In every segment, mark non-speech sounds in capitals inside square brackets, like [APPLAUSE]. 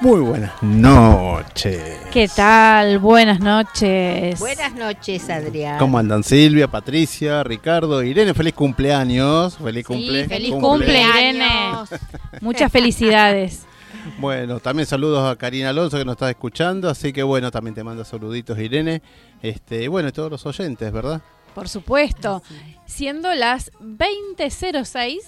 Muy buenas noches. ¿Qué tal? Buenas noches. Buenas noches, Adrián. ¿Cómo andan Silvia, Patricia, Ricardo, Irene? Feliz cumpleaños. Feliz cumple. Feliz cumple, Irene. Muchas felicidades. [LAUGHS] Bueno, también saludos a Karina Alonso que nos está escuchando, así que bueno, también te manda saluditos Irene. Este, bueno, todos los oyentes, ¿verdad? Por supuesto. Siendo las 20.06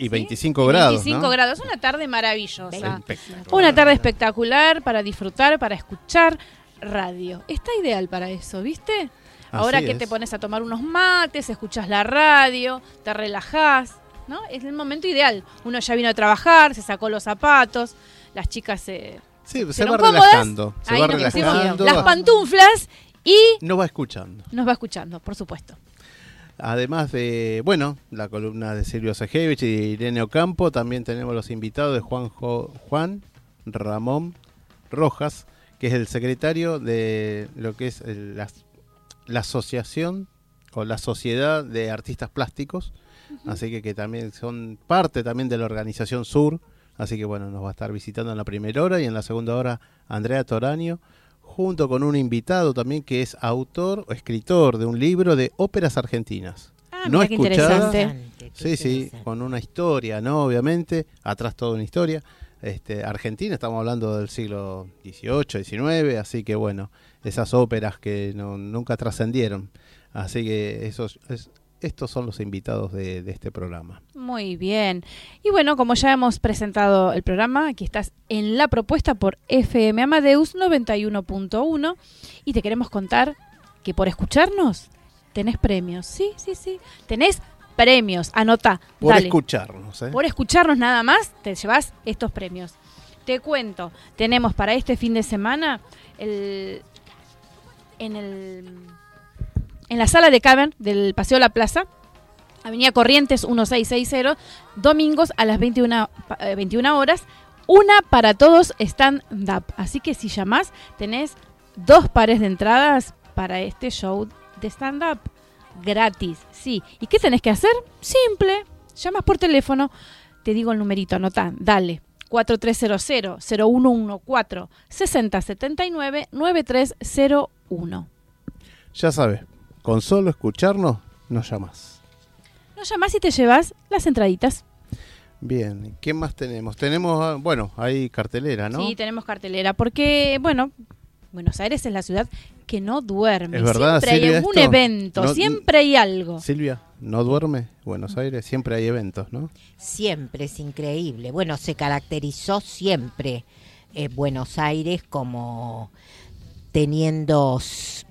y 25 grados. 25 grados, una tarde maravillosa. Una tarde espectacular para disfrutar, para escuchar radio. Está ideal para eso, ¿viste? Ahora que te pones a tomar unos mates, escuchas la radio, te relajás, ¿no? Es el momento ideal. Uno ya vino a trabajar, se sacó los zapatos, las chicas se. Sí, se va relajando. Se va relajando. Las pantuflas y. Nos va escuchando. Nos va escuchando, por supuesto. Además de, bueno, la columna de Silvio Sejevich y Irene Ocampo, también tenemos los invitados de Juan, Juan Ramón Rojas, que es el secretario de lo que es la, asociación o la sociedad de artistas plásticos, así que, que también son parte también de la organización Sur, así que bueno, nos va a estar visitando en la primera hora y en la segunda hora Andrea Toraño junto con un invitado también que es autor o escritor de un libro de óperas argentinas. Ah, no escuchada. Sí, sí, con una historia, ¿no? Obviamente, atrás toda una historia. Este, Argentina, estamos hablando del siglo XVIII, XIX, así que bueno, esas óperas que nunca trascendieron. Así que eso es, estos son los invitados de, este programa. Muy bien. Y bueno, como ya hemos presentado el programa, aquí estás en la propuesta por FM Amadeus 91.1 y te queremos contar que por escucharnos tenés premios. Sí, sí, sí. Tenés premios. Anota. Por escucharnos. ¿eh? Por escucharnos nada más, te llevas estos premios. Te cuento, tenemos para este fin de semana el, en el en la sala de Cavern del Paseo La Plaza, Avenida Corrientes 1660, domingos a las 21, 21 eh, horas, una para todos stand-up. Así que si llamás, tenés dos pares de entradas para este show de stand-up gratis. Sí. ¿Y qué tenés que hacer? Simple. Llamas por teléfono, te digo el numerito, anotá, dale. 4300-0114-6079-9301. Ya sabes, con solo escucharnos, nos llamas. Nos llamas y te llevas las entraditas. Bien, ¿qué más tenemos? Tenemos, ah, bueno, hay cartelera, ¿no? Sí, tenemos cartelera, porque, bueno, Buenos Aires es la ciudad que no duerme. Es verdad, siempre hay algún esto. evento, No- siempre hay algo. Silvia, ¿no duerme Buenos Aires? Siempre hay eventos, ¿no? Siempre, es increíble. Bueno, se caracterizó siempre eh, Buenos Aires como teniendo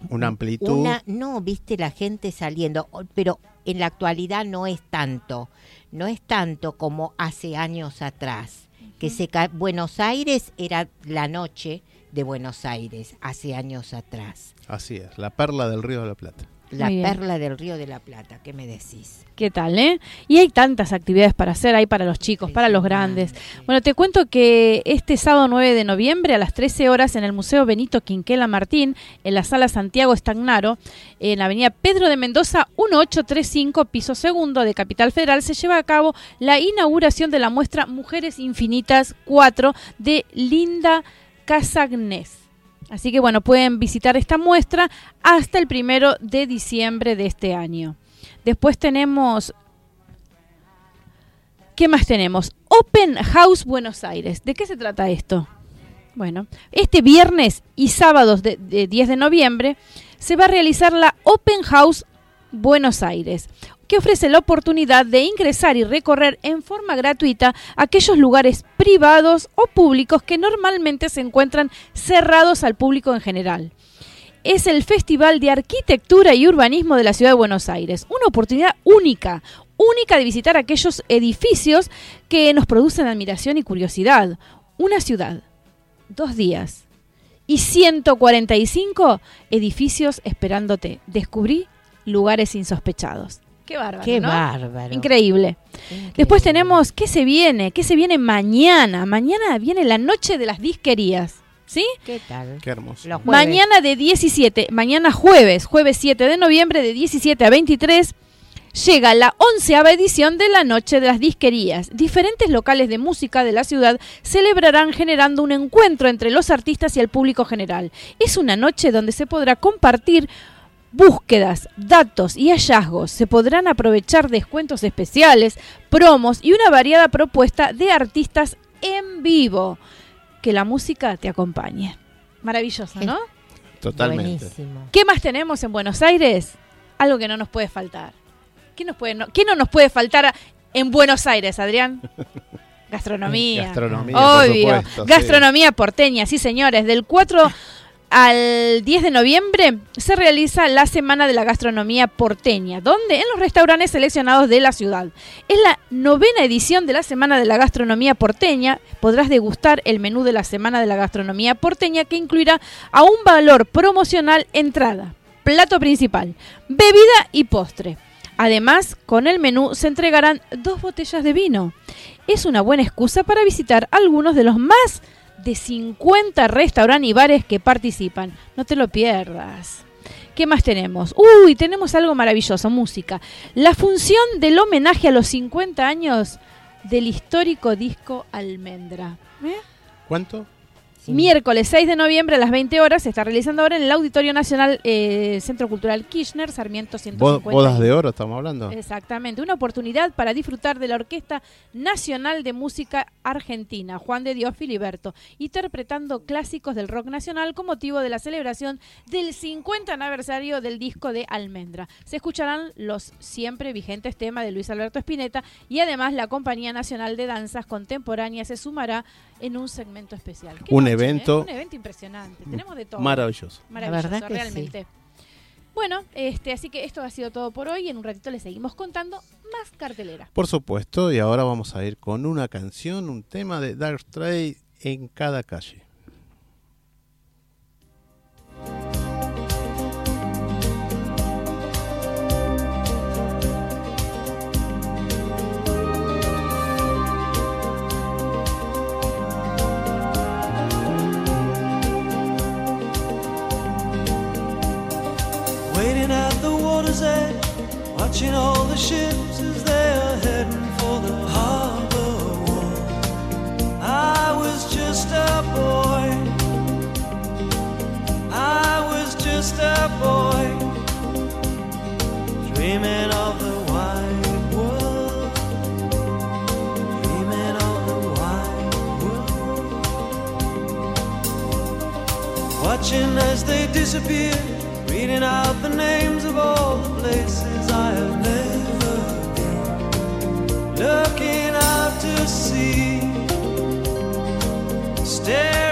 Una amplitud. una no viste la gente saliendo pero en la actualidad no es tanto no es tanto como hace años atrás que se ca- Buenos Aires era la noche de Buenos Aires hace años atrás Así es, la perla del Río de la Plata. La perla del Río de la Plata qué me decís ¿Qué tal, eh? Y hay tantas actividades para hacer, hay para los chicos, para los grandes. Bueno, te cuento que este sábado 9 de noviembre a las 13 horas en el Museo Benito Quinquela Martín, en la Sala Santiago Estagnaro, en la avenida Pedro de Mendoza 1835, piso segundo de Capital Federal, se lleva a cabo la inauguración de la muestra Mujeres Infinitas 4 de Linda Casagnés. Así que bueno, pueden visitar esta muestra hasta el primero de diciembre de este año. Después tenemos. ¿Qué más tenemos? Open House Buenos Aires. ¿De qué se trata esto? Bueno, este viernes y sábados de, de 10 de noviembre se va a realizar la Open House Buenos Aires, que ofrece la oportunidad de ingresar y recorrer en forma gratuita aquellos lugares privados o públicos que normalmente se encuentran cerrados al público en general es el Festival de Arquitectura y Urbanismo de la Ciudad de Buenos Aires. Una oportunidad única, única de visitar aquellos edificios que nos producen admiración y curiosidad. Una ciudad, dos días y 145 edificios esperándote. Descubrí lugares insospechados. Qué bárbaro. qué ¿no? bárbaro Increíble. Increíble. Después tenemos, ¿qué se viene? ¿Qué se viene mañana? Mañana viene la noche de las disquerías. ¿Sí? qué tal Qué hermoso. Los. Mañana de 17, mañana jueves, jueves 7 de noviembre de 17 a 23, llega la onceava edición de la Noche de las Disquerías. Diferentes locales de música de la ciudad celebrarán generando un encuentro entre los artistas y el público general. Es una noche donde se podrá compartir búsquedas, datos y hallazgos. Se podrán aprovechar descuentos especiales, promos y una variada propuesta de artistas en vivo. Que la música te acompañe. Maravilloso, ¿no? Totalmente. buenísimo ¿Qué más tenemos en Buenos Aires? Algo que no nos puede faltar. ¿Qué, nos puede, no, ¿qué no nos puede faltar en Buenos Aires, Adrián? [LAUGHS] Gastronomía. Gastronomía, por Obvio. sí. Gastronomía porteña, sí, señores. Del 4 al 10 de noviembre se realiza la Semana de la Gastronomía porteña, donde en los restaurantes seleccionados de la ciudad. Es la novena edición de la Semana de la Gastronomía porteña. Podrás degustar el menú de la Semana de la Gastronomía porteña que incluirá a un valor promocional entrada, plato principal, bebida y postre. Además, con el menú se entregarán dos botellas de vino. Es una buena excusa para visitar algunos de los más de 50 restaurantes y bares que participan. No te lo pierdas. ¿Qué más tenemos? Uy, tenemos algo maravilloso, música. La función del homenaje a los 50 años del histórico disco Almendra. ¿Eh? ¿Cuánto? Sí. Miércoles 6 de noviembre a las 20 horas se está realizando ahora en el Auditorio Nacional eh, Centro Cultural Kirchner, Sarmiento Bo- 150. Bodas de oro estamos hablando. Exactamente, una oportunidad para disfrutar de la Orquesta Nacional de Música Argentina, Juan de Dios Filiberto, interpretando clásicos del rock nacional con motivo de la celebración del 50 aniversario del disco de Almendra. Se escucharán los siempre vigentes temas de Luis Alberto Spinetta y además la Compañía Nacional de Danzas Contemporáneas se sumará en un segmento especial. Qué Un noche, evento ¿eh? Un evento impresionante. Tenemos de todo. Maravilloso. Maravilloso, verdad que sí. realmente. Bueno, este, así que esto ha sido todo por hoy. En un ratito les seguimos contando más cartelera. Por supuesto, y ahora vamos a ir con una canción, un tema de Dark Stray en cada calle. Dreaming of the wide world. Dreaming of the wide world. Watching as they disappear, reading out the names of all the places I have never been, looking out to sea, staring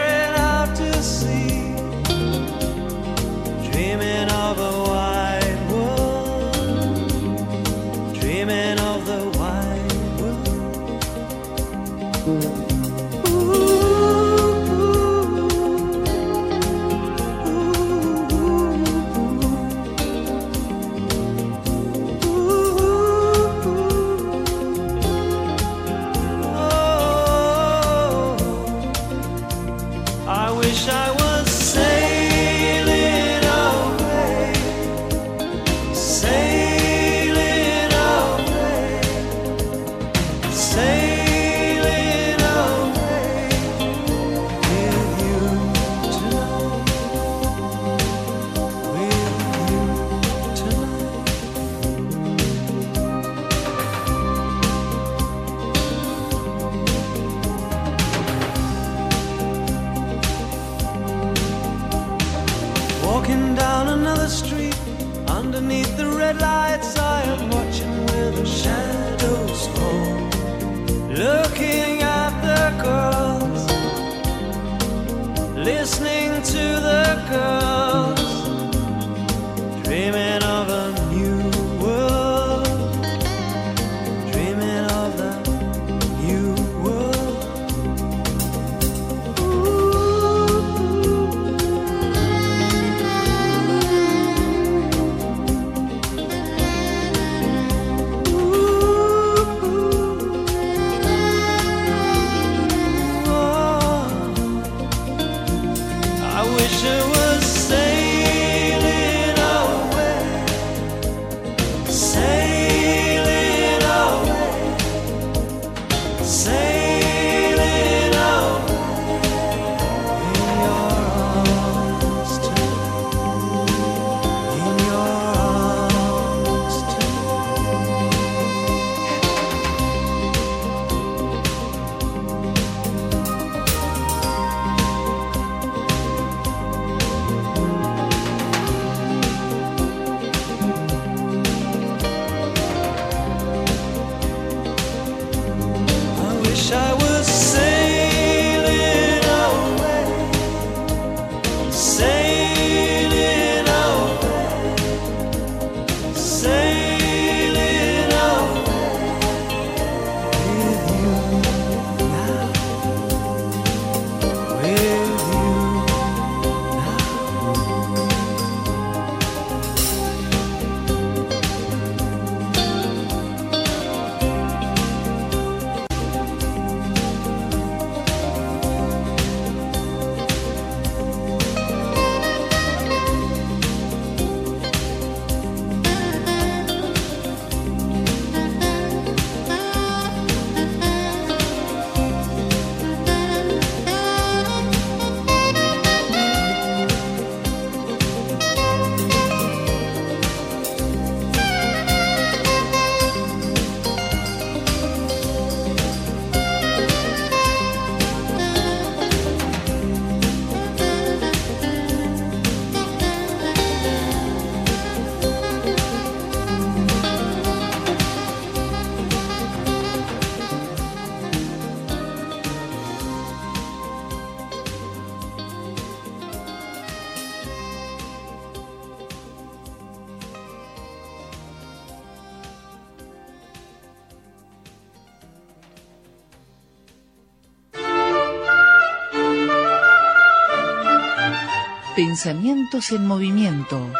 Pensamientos en movimiento.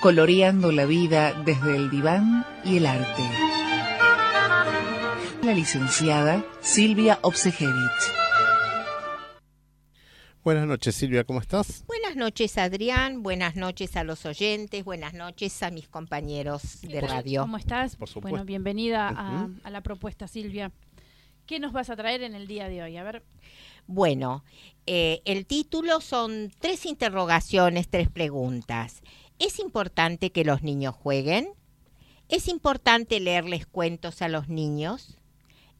Coloreando la vida desde el diván y el arte. La licenciada Silvia Obsejevich. Buenas noches, Silvia, ¿cómo estás? Buenas noches, Adrián. Buenas noches a los oyentes. Buenas noches a mis compañeros de radio. ¿Cómo estás? Por supuesto. Bueno, bienvenida a, a la propuesta, Silvia. ¿Qué nos vas a traer en el día de hoy? A ver, Bueno, eh, el título son tres interrogaciones, tres preguntas. ¿Es importante que los niños jueguen? ¿Es importante leerles cuentos a los niños?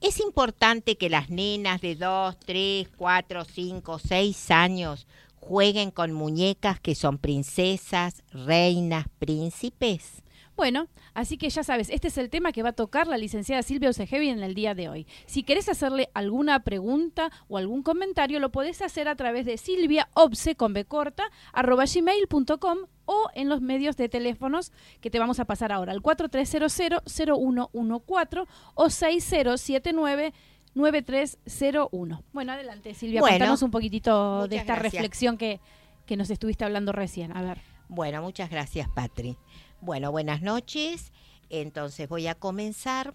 Es importante que las nenas de 2, 3, 4, 5, 6 años jueguen con muñecas que son princesas, reinas, príncipes. Bueno, así que ya sabes, este es el tema que va a tocar la licenciada Silvia Osejevi en el día de hoy. Si querés hacerle alguna pregunta o algún comentario, lo podés hacer a través de silviaobse con b corta, arroba gmail.com o en los medios de teléfonos que te vamos a pasar ahora, al 4300-0114 o 6079 9301. Bueno, adelante Silvia, Bueno, contanos un poquitito de esta gracias. reflexión que, que nos estuviste hablando recién. A ver. Bueno, muchas gracias, Patri. Bueno, buenas noches. Entonces voy a comenzar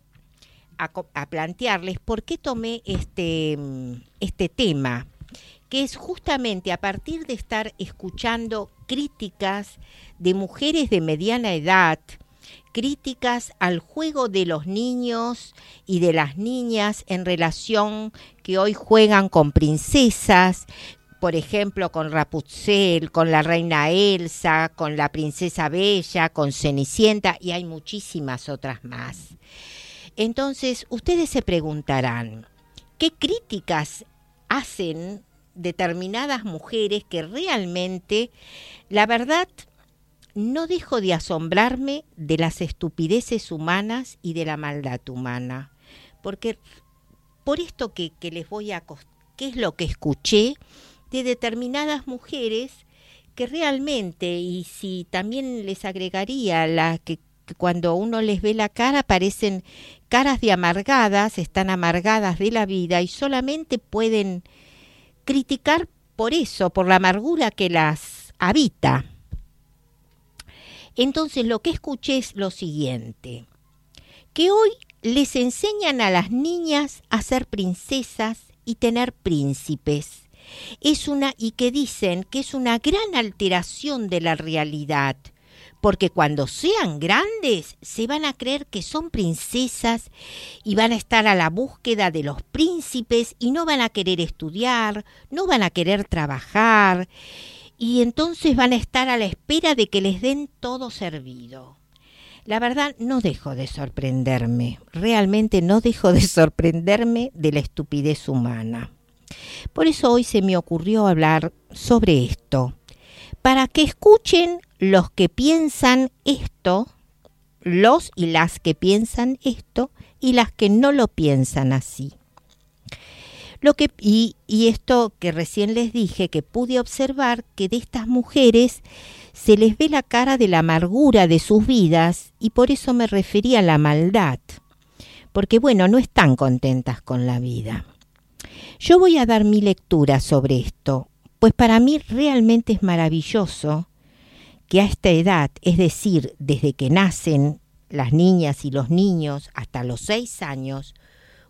a, plantearles por qué tomé este, mm, este tema, que es justamente a partir de estar escuchando críticas de mujeres de mediana edad, críticas al juego de los niños y de las niñas en relación que hoy juegan con princesas, por ejemplo, con Rapunzel, con la reina Elsa, con la princesa Bella, con Cenicienta y hay muchísimas otras más. Entonces, ustedes se preguntarán, ¿qué críticas hacen determinadas mujeres que realmente, la verdad, no dejo de asombrarme de las estupideces humanas y de la maldad humana? Porque por esto que, que les voy a... ¿Qué es lo que escuché? De determinadas mujeres que realmente, y si también les agregaría la que, cuando uno les ve la cara parecen caras de amargadas, están amargadas de la vida y solamente pueden criticar por eso, por la amargura que las habita. Entonces lo que escuché es lo siguiente, que hoy les enseñan a las niñas a ser princesas y tener príncipes es una y que dicen que es una gran alteración de la realidad, porque cuando sean grandes se van a creer que son princesas y van a estar a la búsqueda de los príncipes y no van a querer estudiar, no van a querer trabajar y entonces van a estar a la espera de que les den todo servido. La verdad no dejo de sorprenderme, realmente no dejo de sorprenderme de la estupidez humana. Por eso hoy se me ocurrió hablar sobre esto, para que escuchen los que piensan esto, los y las que piensan esto y las que no lo piensan así. Lo que, y, y esto que recién les dije, que pude observar que de estas mujeres se les ve la cara de la amargura de sus vidas y por eso me refería a la maldad, porque bueno, no están contentas con la vida. Yo voy a dar mi lectura sobre esto, pues para mí realmente es maravilloso que a esta edad, es decir, desde que nacen las niñas y los niños hasta los seis años,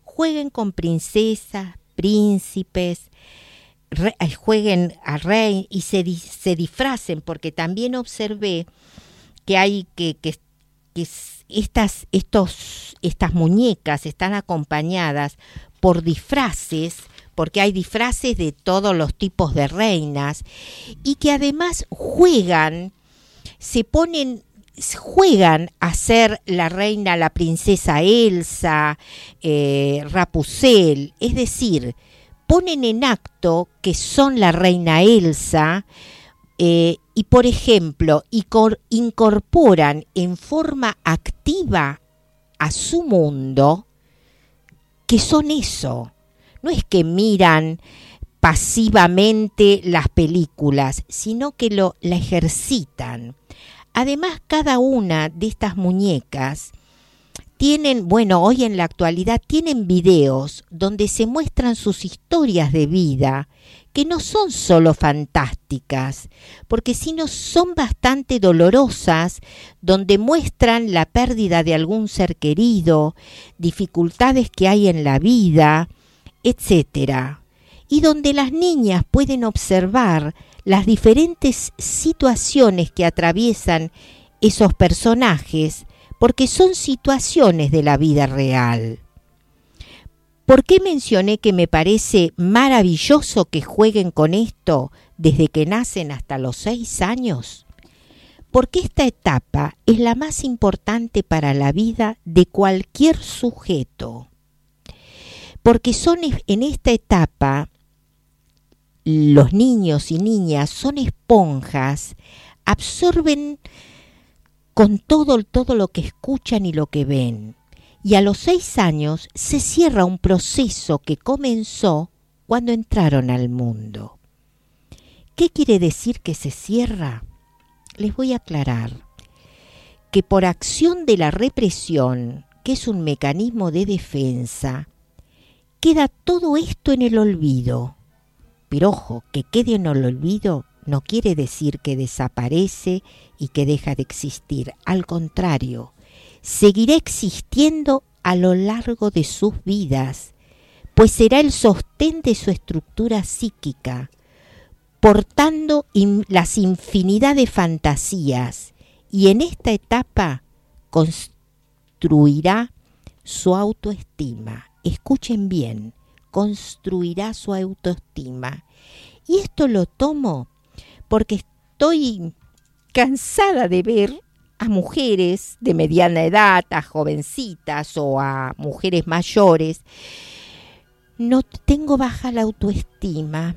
jueguen con princesas, príncipes, eh, jueguen a rey y se, se disfracen, porque también observé que hay que, que, que estas, estos, estas muñecas están acompañadas por disfraces, porque hay disfraces de todos los tipos de reinas, y que además juegan, se ponen, juegan a ser la reina, la princesa Elsa, eh, Rapunzel, es decir, ponen en acto que son la reina Elsa, eh, y por ejemplo, incorporan en forma activa a su mundo que son eso. No es que miran pasivamente las películas, sino que lo la ejercitan. Además, cada una de estas muñecas tienen, bueno, hoy en la actualidad tienen videos donde se muestran sus historias de vida, que no son solo fantásticas, porque sino son bastante dolorosas, donde muestran la pérdida de algún ser querido, dificultades que hay en la vida, etcétera, y donde las niñas pueden observar las diferentes situaciones que atraviesan esos personajes, porque son situaciones de la vida real. ¿Por qué mencioné que me parece maravilloso que jueguen con esto desde que nacen hasta los seis años? Porque esta etapa es la más importante para la vida de cualquier sujeto. porque son en esta etapa los niños y niñas son esponjas, absorben con todo, todo lo que escuchan y lo que ven. Y a los seis años se cierra un proceso que comenzó cuando entraron al mundo. ¿Qué quiere decir que se cierra? Les voy a aclarar que por acción de la represión, que es un mecanismo de defensa, queda todo esto en el olvido. Pero ojo, que quede en el olvido no quiere decir que desaparece y que deja de existir. Al contrario, seguirá existiendo a lo largo de sus vidas, pues será el sostén de su estructura psíquica, portando las infinidad de fantasías y en esta etapa construirá su autoestima. Escuchen bien, construirá su autoestima. Y esto lo tomo porque estoy cansada de ver a mujeres de mediana edad, a jovencitas o a mujeres mayores. No tengo baja la autoestima.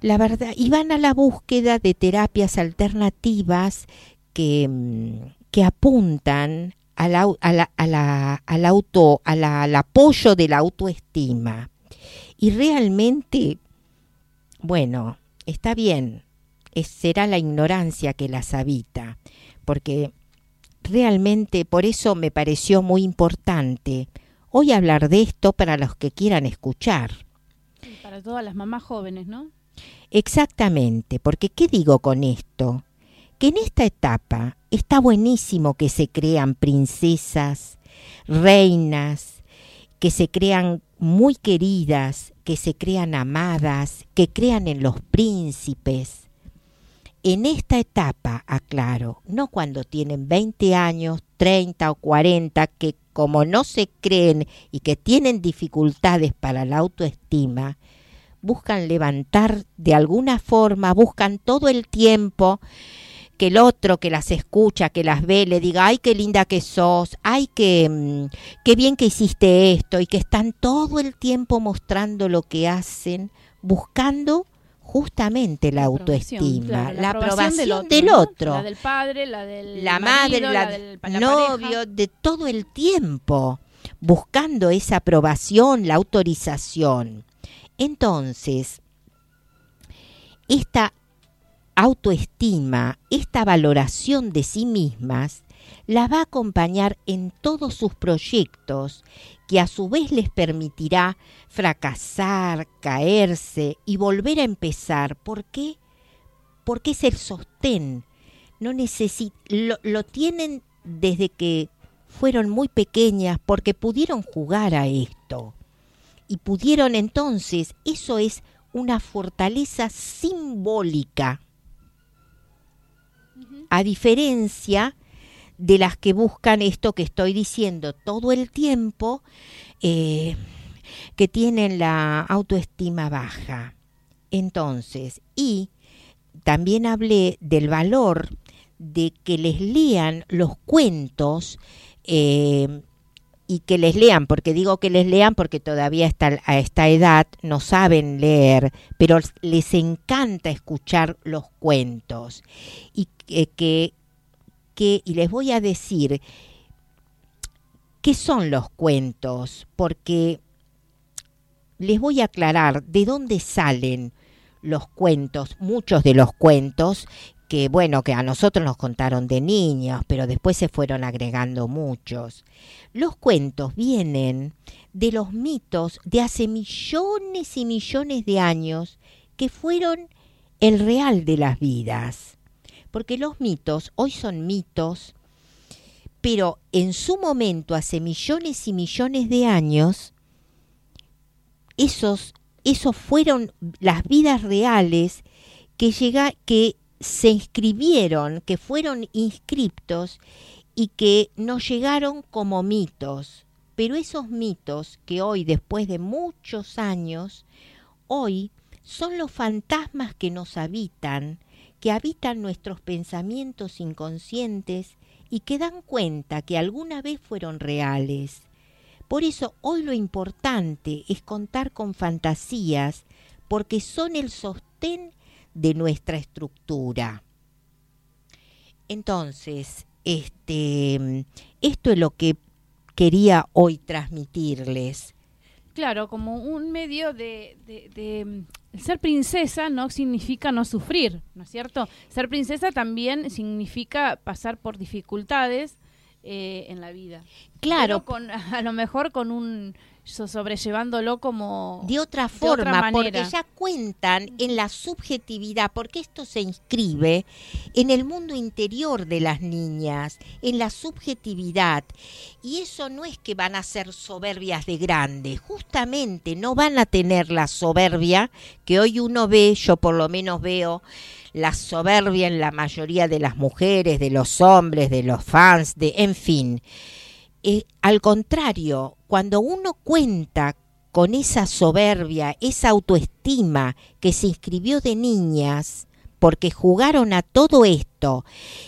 La verdad, y van a la búsqueda de terapias alternativas que, mm, que apuntan al, al auto, al apoyo de la autoestima. Y realmente, bueno, está bien, es- será la ignorancia que las habita, porque realmente por eso me pareció muy importante hoy hablar de esto para los que quieran escuchar. Y Para todas las mamás jóvenes, ¿no? Exactamente, porque ¿qué digo con esto? Que en esta etapa está buenísimo que se crean princesas, reinas, que se crean muy queridas, que se crean amadas, que crean en los príncipes. En esta etapa, aclaro, no cuando tienen 20 años, 30 o 40, que como no se creen y que tienen dificultades para la autoestima, buscan levantar de alguna forma, buscan todo el tiempo que el otro que las escucha, que las ve, le diga, ay, qué linda que sos, ay, qué, mm, qué bien que hiciste esto, y que están todo el tiempo mostrando lo que hacen, buscando justamente la, autoestima, claro, la aprobación del otro, La del padre, la del la marido, madre, la, del novio, pareja. de todo el tiempo, buscando esa aprobación, la autorización. Entonces, esta autoestima, esta valoración de sí mismas, la va a acompañar en todos sus proyectos, que a su vez les permitirá fracasar, caerse y volver a empezar. ¿Por qué? Porque es el sostén. No necesi- lo, lo tienen desde que fueron muy pequeñas porque pudieron jugar a esto. Y pudieron entonces, eso es una fortaleza simbólica a diferencia de las que buscan esto que estoy diciendo todo el tiempo, eh, que tienen la autoestima baja. Entonces, y también hablé del valor de que les lean los cuentos eh, y que les lean, porque digo que les lean porque todavía está, a esta edad no saben leer, pero les encanta escuchar los cuentos. Y eh, que, y les voy a decir, ¿qué son los cuentos? Porque les voy a aclarar de dónde salen los cuentos, muchos de los cuentos que bueno, que a nosotros nos contaron de niños, pero después se fueron agregando muchos. Los cuentos vienen de los mitos de hace millones y millones de años que fueron el real de las vidas. Porque los mitos hoy son mitos, pero en su momento, hace millones y millones de años, esos, esos fueron las vidas reales que, llega, que se inscribieron, que fueron inscriptos y que nos llegaron como mitos. Pero esos mitos que hoy, después de muchos años, hoy son los fantasmas que nos habitan, que habitan nuestros pensamientos inconscientes y que dan cuenta que alguna vez fueron reales. Por eso hoy lo importante es contar con fantasías porque son el sostén de nuestra estructura. Entonces, este, esto es lo que quería hoy transmitirles. Claro, como un medio de, de- de- el ser princesa no significa no sufrir, ¿no es cierto? Ser princesa también significa pasar por dificultades eh, en la vida. Claro, Pero con, a lo mejor con un sobrellevándolo como de otra de forma, otra porque ya cuentan en la subjetividad, porque esto se inscribe en el mundo interior de las niñas, en la subjetividad. Y eso no es que van a ser soberbias de grande, justamente no van a tener la soberbia que hoy uno ve, yo por lo menos veo la soberbia en la mayoría de las mujeres, de los hombres, de los fans, de en fin. Eh, al contrario, cuando uno cuenta con esa soberbia, esa autoestima que se inscribió de niñas, porque jugaron a todo esto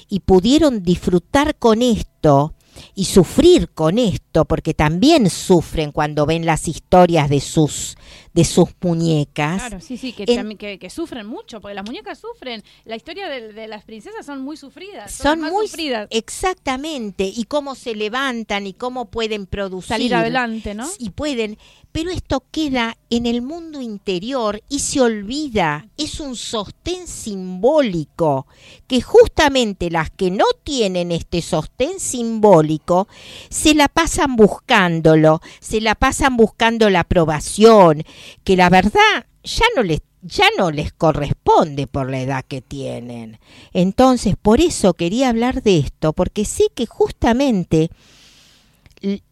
y pudieron disfrutar con esto y sufrir con esto, porque también sufren cuando ven las historias de sus de sus muñecas. Claro, sí, sí, que, En- también- que, que sufren mucho, porque las muñecas sufren. La historia de, de las princesas son muy sufridas. Son, Son muy sufridas. exactamente y cómo se levantan y cómo pueden producir Salir adelante, ¿no? y pueden, pero esto queda en el mundo interior y se olvida, es un sostén simbólico, que justamente las que no tienen este sostén simbólico se la pasan buscándolo, se la pasan buscando la aprobación, que la verdad ya no les ya no les corresponde por la edad que tienen. Entonces, por eso quería hablar de esto, porque sé que justamente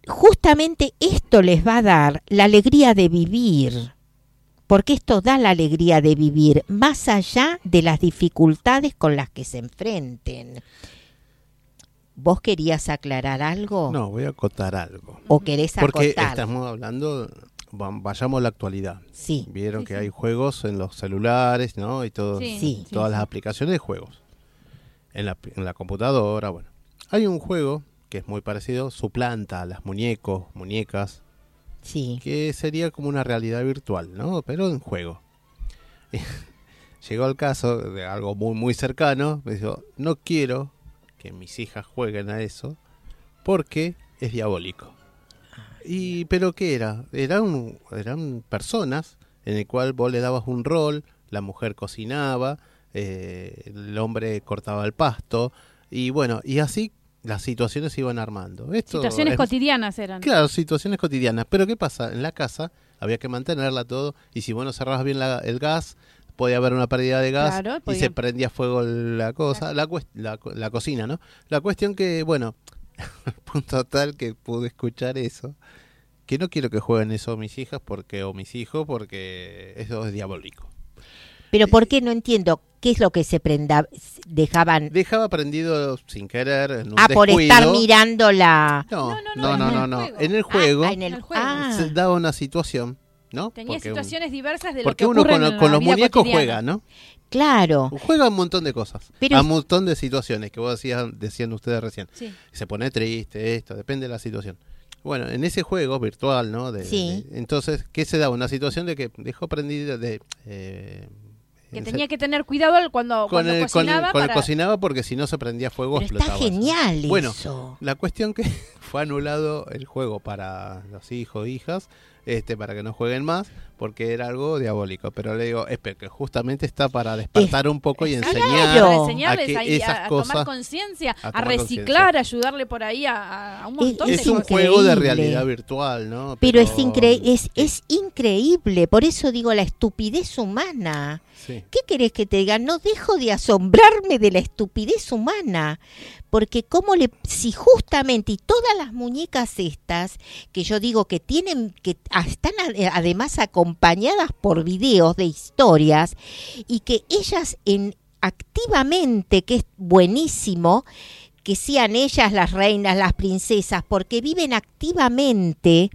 justamente esto les va a dar la alegría de vivir, porque esto da la alegría de vivir, más allá de las dificultades con las que se enfrenten. ¿Vos querías aclarar algo? No, voy a acotar algo. ¿O querés Porque acotar? estamos hablando, va- vayamos a la actualidad. Sí, Vieron Sí, que sí. hay juegos en los celulares, ¿no? Y todo, Sí, todas sí, las sí. aplicaciones de juegos. En la, en la computadora, bueno. Hay un juego que es muy parecido, suplanta a las muñecos, muñecas, sí. que sería como una realidad virtual, ¿no? Pero en juego. [LAUGHS] Llegó el caso de algo muy muy cercano, me dijo, no quiero que mis hijas jueguen a eso porque es diabólico. Y pero qué era? Eran eran personas en el cual vos le dabas un rol, la mujer cocinaba, eh, el hombre cortaba el pasto y bueno, y así las situaciones se iban armando. Esto Situaciones es- cotidianas eran. Claro, situaciones cotidianas. Pero ¿qué pasa? En la casa había que mantenerla todo y si vos no cerrabas bien la- el gas, podía haber una pérdida de gas Claro, y podía- se prendía fuego la cosa, la, la, la cocina, ¿no? La cuestión que, bueno, [LAUGHS] punto tal que pude escuchar eso, que no quiero que jueguen eso mis hijas porque o mis hijos porque eso es diabólico. Pero ¿por qué no entiendo qué es lo que se prenda dejaban Dejaba prendido sin querer en un Ah, por estar mirando la No, No, no, no, no, en no, el no. juego. En el juego Ah, en el, juego. ah, se daba una situación, ¿no? Tenía Porque un- situaciones diversas de lo Porque que uno con, en con la los muñecos cotidiana. juega, ¿no? claro. Juega un montón de cosas. Pero a un montón de situaciones que vos decías, decían ustedes recién. Sí. Se pone triste, esto, depende de la situación. Bueno, en ese juego virtual, ¿no? De- Sí. de- entonces, ¿qué se da? Una situación de que dejó prendida de... eh, Que en tenía que tener cuidado cuando, con cuando el, con el- cocinaba con el para... cocinaba porque si no se prendía fuego Pero está explotaba. eso. genial Bueno, eso. La cuestión que [LAUGHS] fue anulado el juego para los hijos e hijas, este, para que no jueguen más, porque era algo diabólico. Pero le digo, espera, que justamente está para despertar un poco y enseñar Claro. para a enseñarles que a, esas a cosas. tomar conciencia, a a, reciclar, ayudarle por ahí a, a un Es- montón Es de un cosas. juego de realidad virtual, ¿no? Pero es, incre es, es increíble, por eso digo la estupidez humana. ¿Qué querés que te diga? No dejo de asombrarme de la estupidez humana. Porque cómo le, si justamente, y todas las muñecas estas, que yo digo que tienen, que están a- además acompañadas por videos de historias, y que ellas en activamente, que es buenísimo, que sean ellas las reinas, las princesas, porque viven activamente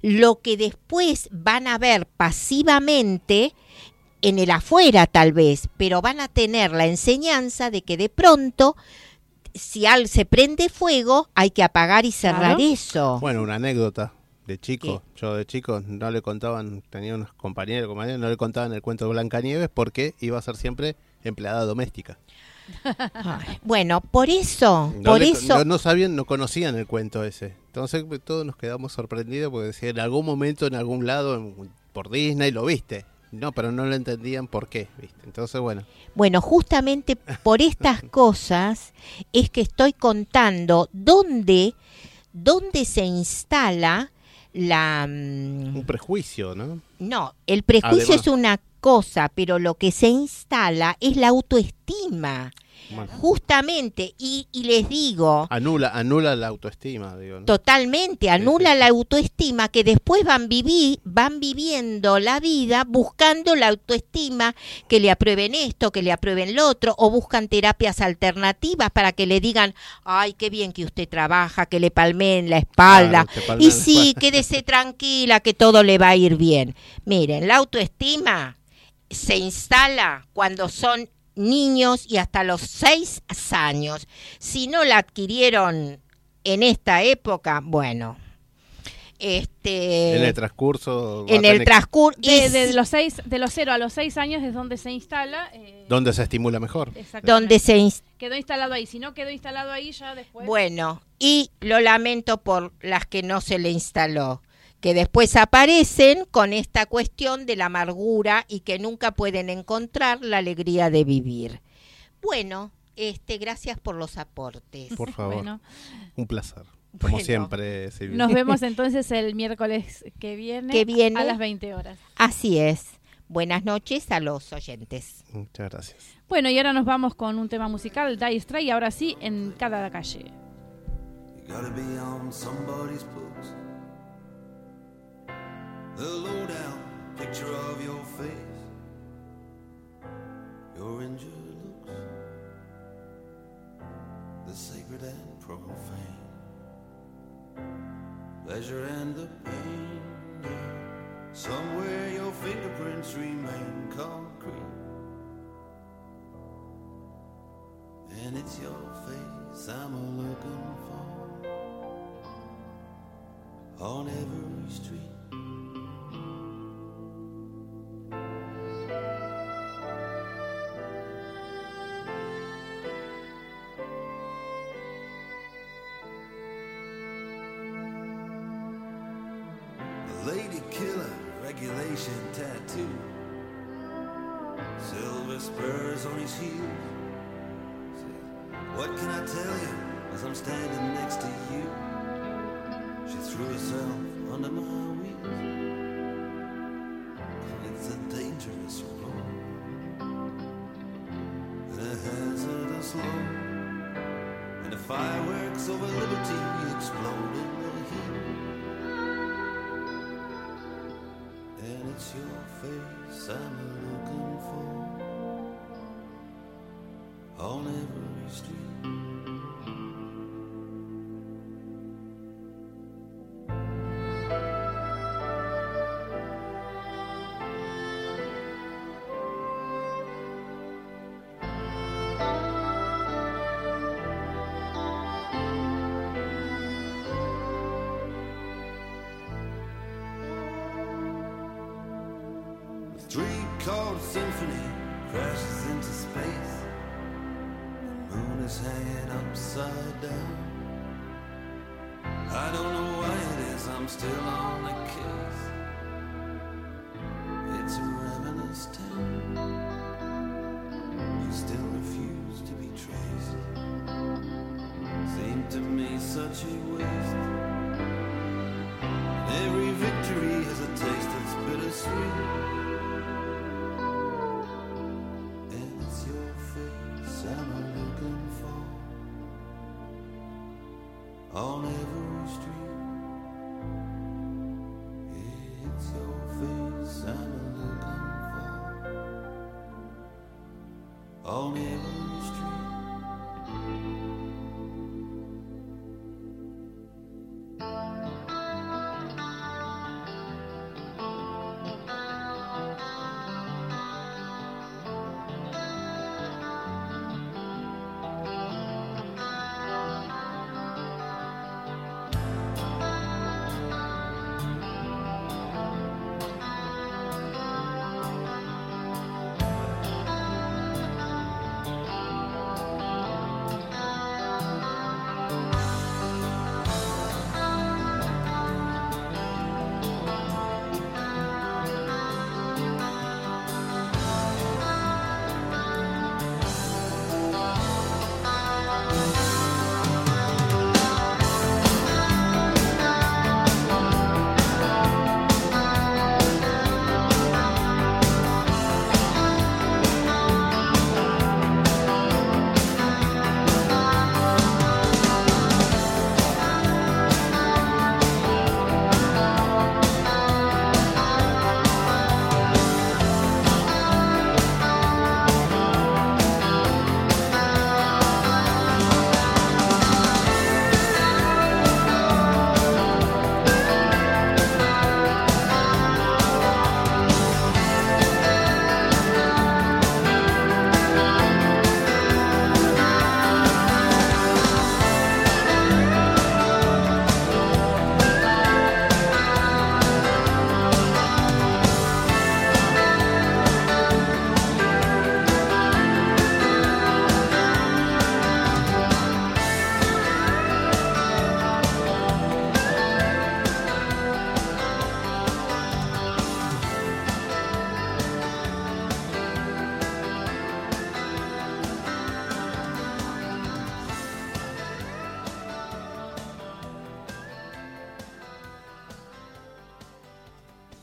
lo que después van a ver pasivamente en el afuera tal vez, pero van a tener la enseñanza de que de pronto si al se prende fuego hay que apagar y cerrar Claro. eso. Bueno, una anécdota. De chico, yo de chico no le contaban, tenía unos compañeros, compañeros, no le contaban el cuento de Blancanieves porque iba a ser siempre empleada doméstica. Ay, bueno, por eso, No, por le- eso, no, no sabían, no conocían el cuento ese. Entonces pues, todos nos quedamos sorprendidos porque decía en algún momento, en algún lado, en- por Disney lo viste. No, pero no lo entendían por qué, ¿viste? Entonces, bueno, bueno, justamente por estas [LAUGHS] cosas es que estoy contando dónde, dónde se instala la... mm, un prejuicio, ¿no? No, el prejuicio Además. es una cosa, pero lo que se instala es la autoestima. Bueno, Justamente, y, y les digo, anula, anula la autoestima, digo. ¿no? totalmente anula la autoestima que después van viví, van viviendo la vida buscando la autoestima que le aprueben esto, que le aprueben lo otro o buscan terapias alternativas para que le digan, "Ay, qué bien que usted trabaja, que le palmeen la espalda." Claro, y la sí, espalda. quédese tranquila que todo le va a ir bien. Miren, la autoestima se instala cuando son niños y hasta los seis años. Si no la adquirieron en esta época, bueno, este, en el transcurso. en el transcurso, De, de los seis, de los 0 a los 6 años es donde se instala. eh, ¿Dónde se estimula mejor? exactamente. donde se Quedó instalado ahí. Si no quedó instalado ahí, ya después. Bueno, y lo lamento por las que no se le instaló, que después aparecen con esta cuestión de la amargura y que nunca pueden encontrar la alegría de vivir. Bueno, este, gracias por los aportes. Por favor. Bueno, Un placer. Como Bueno. siempre, Silvia. nos [LAUGHS] vemos entonces el miércoles que viene, Que viene. a las 20 horas. Así es. Buenas noches a los oyentes. Muchas gracias. Bueno, y ahora nos vamos con un tema musical, Die Stray, ahora sí, en cada calle. You gotta be on somebody's books. The lowdown picture of your face, your injured looks, the sacred and profane, pleasure and the pain. Somewhere your fingerprints remain concrete, and it's your face I'm looking for on every street. Lady killer regulation tattoo. Silver spurs on his heels. What can I tell you as I'm standing next to you? She threw herself under my wheels. Load. And the fireworks over liberty explode in the heat. And it's your face I'm looking for on every street. Chord symphony crashes into space. The moon is hanging upside down. I don't know why it is I'm still on the case. It's a ravenous town. You still refuse to be traced. Seemed to me such a waste. Every victory has a taste that's bittersweet. On every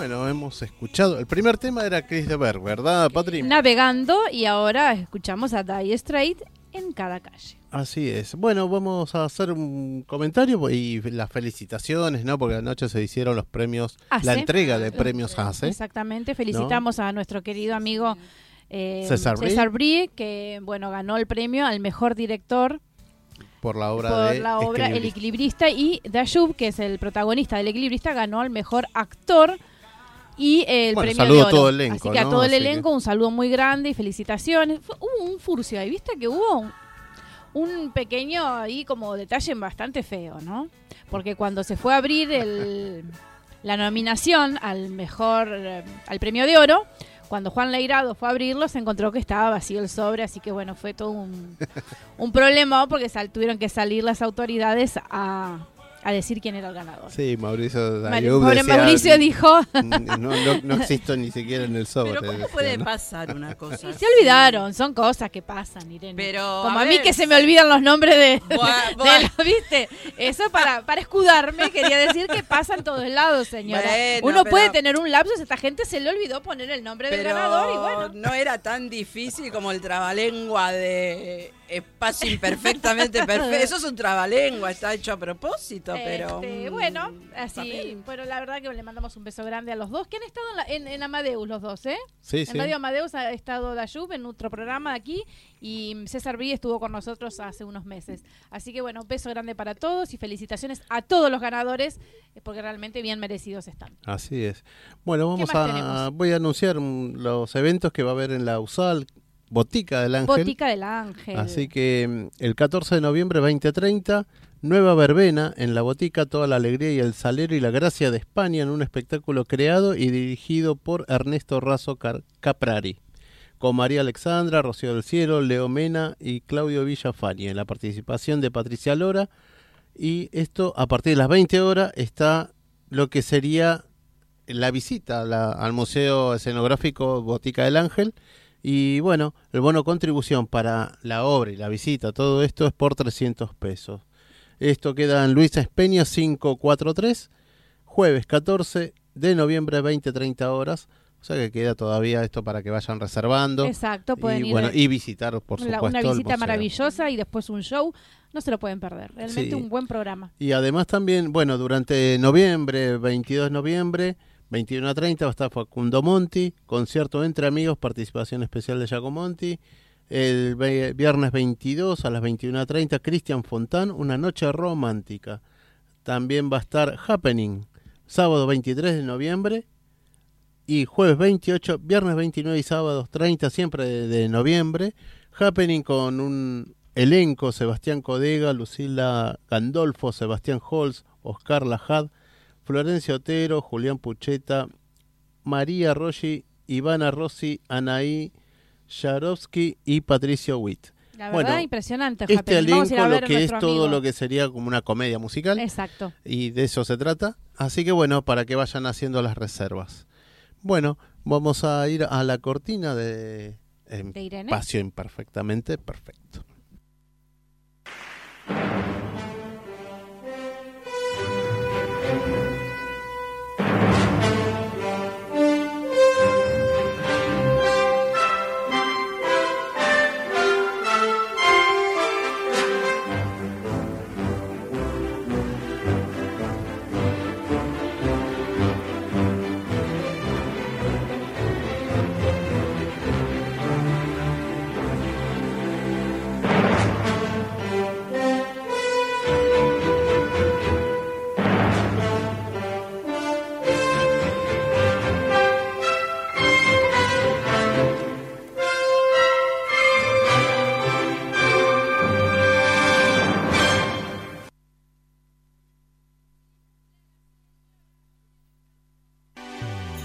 Bueno, hemos escuchado. El primer tema era Chris de Berg, ¿verdad, Patri? Navegando y ahora escuchamos a Dire Straits en cada calle. Así es. Bueno, vamos a hacer un comentario y las felicitaciones, ¿no? Porque anoche se hicieron los premios, ACE. la entrega de premios ACE. Exactamente, felicitamos a nuestro querido amigo eh, César Brie. César Brie, que bueno ganó el premio al mejor director Por la obra por de la obra El Equilibrista. Equilibrista y Dayub, que es el protagonista del Equilibrista, ganó al mejor actor y el Bueno, premio saludo de a oro. todo el elenco, Así que a todo el Así que- elenco un saludo muy grande y felicitaciones. Fue- hubo un furcio ahí, ¿viste que hubo un, un pequeño ahí como detalle bastante feo, ¿no? Porque cuando se fue a abrir el, [LAUGHS] la nominación al mejor, eh, al premio de oro, cuando Juan Leirado fue a abrirlo, se encontró que estaba vacío el sobre, así que bueno, fue todo un, [LAUGHS] un problema porque sal- tuvieron que salir las autoridades a, a decir quién era el ganador. Sí, Mauricio Dayub Pobre decía, Mauricio dijo, [LAUGHS] No, no, no existo ni siquiera en el sobre. Pero ¿cómo decía, puede ¿no? pasar una [LAUGHS] cosa se así? olvidaron, son cosas que pasan, Irene. Pero, Como a a, mí ver. que se me olvidan los nombres de, Buah, de buah. los- ¿viste? Eso para, para escudarme, quería decir que pasa en todos lados, señora. Bueno, Uno pero- puede tener un lapsus, esta gente se le olvidó poner el nombre del ganador y bueno. no era tan difícil como el trabalengua de espacio imperfectamente [LAUGHS] perfecto. Eso es un trabalengua, está hecho a propósito, pero... Este, mm, bueno, así, bien. bueno, la verdad que le mandamos un beso grande a los dos, que han estado en, la- en- en Amadeus los dos, ¿eh? Sí, En sí. Radio Amadeus ha estado Dayub en otro programa de aquí y César Brie estuvo con nosotros hace unos meses. Así que bueno, un beso grande para todos y felicitaciones a todos los ganadores eh, porque realmente bien merecidos están. Así es. Bueno, vamos a. tenemos? Voy a anunciar mm, los eventos que va a haber en la USAL, Botica del Ángel. Botica del Ángel. Así que mm, el 14 de noviembre 2030, nueva verbena en la botica, toda la alegría y el salero y la gracia de España en un espectáculo creado y dirigido por Ernesto Razo Caprari, con María Alexandra, Rocío del Cielo, Leo Mena y Claudio Villafañe, en la participación de Patricia Lora. Y esto a partir de las 20 horas está lo que sería la visita la- al Museo Escenográfico Botica del Ángel. Y bueno, el bono contribución para la obra y la visita, todo esto es por 300 pesos. Esto queda en Luis Espeña 543, jueves 14 de noviembre 20-30 horas. O sea que queda todavía esto para que vayan reservando. Exacto, pueden y, ir bueno, y visitar, por supuesto, una visita maravillosa y después un show. No se lo pueden perder. Realmente Sí. un buen programa. Y además también, bueno, durante noviembre, 22 de noviembre, 21 a 30 va a estar Facundo Monti, concierto entre amigos, participación especial de Giacomo Monti. El viernes 22 a las 21 a 30, Cristian Fontán, una noche romántica. También va a estar Happening, sábado 23 de noviembre y jueves 28, viernes 29 y sábados 30, siempre de, de noviembre. Happening con un elenco, Sebastián Codega, Lucila Gandolfo, Sebastián Holz, Oscar Lajad, Florencia Otero, Julián Pucheta, María Rossi, Ivana Rossi, Anaí Sharovsky y Patricio Witt. La Bueno, verdad, impresionante. Este a elenco a lo que es todo lo que sería como una comedia musical Exacto. y de eso se trata. Así que bueno, para que vayan haciendo las reservas. Bueno, vamos a ir a la cortina de De Irene. Espacio Imperfectamente Perfecto.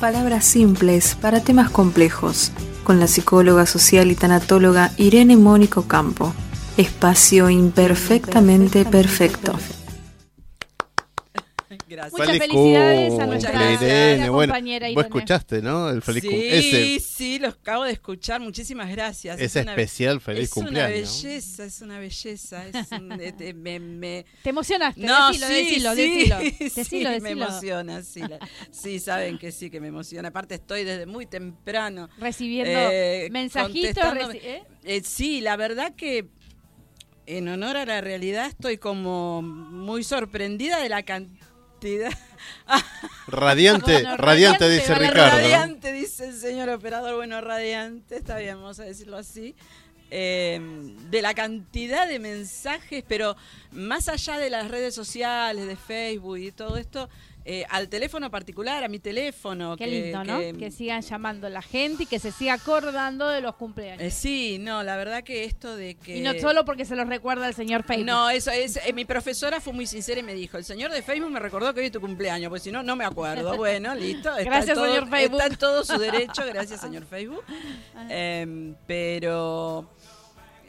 Palabras simples para temas complejos, con la psicóloga social y tanatóloga Irene Mónico Campo. Espacio imperfectamente perfecto. Gracias. Muchas Feliz felicidades a nuestra Bueno, compañera vos Irene. escuchaste, ¿no? El feliz sí, ese, sí, los acabo de escuchar. Muchísimas gracias. Es una- especial feliz es cumpleaños. una belleza, es una belleza. Es un- [LAUGHS] eh, eh, me, me- Te emocionaste, No, decilo, sí, decilo, sí, decilo, [LAUGHS] sí, decilo, me decilo. emociona, sí, la- sí, saben que sí, que me emociona. Aparte estoy desde muy temprano Recibiendo eh, mensajitos, reci- ¿eh? Eh, sí, la verdad que en honor a la realidad estoy como muy sorprendida de la cantidad. Radiante, Bueno, radiante, radiante, dice vale, Ricardo. Radiante, dice el señor operador. Bueno, radiante, está bien, vamos a decirlo así. Eh, de la cantidad de mensajes, pero más allá de las redes sociales, de Facebook y todo esto, eh, al teléfono particular, a mi teléfono. Qué que- lindo, ¿no? que- Que sigan llamando la gente y que se siga acordando de los cumpleaños. eh, sí, no, la verdad que esto de que... Y no solo porque se los recuerda el señor Facebook. No, eso es. eh, mi profesora fue muy sincera y me dijo: el señor de Facebook me recordó que hoy es tu cumpleaños, pues si no, no me acuerdo. [LAUGHS] Bueno, listo. Está Gracias, todo, señor Facebook. Está en todo su derecho, [LAUGHS] gracias, señor Facebook. Em, pero.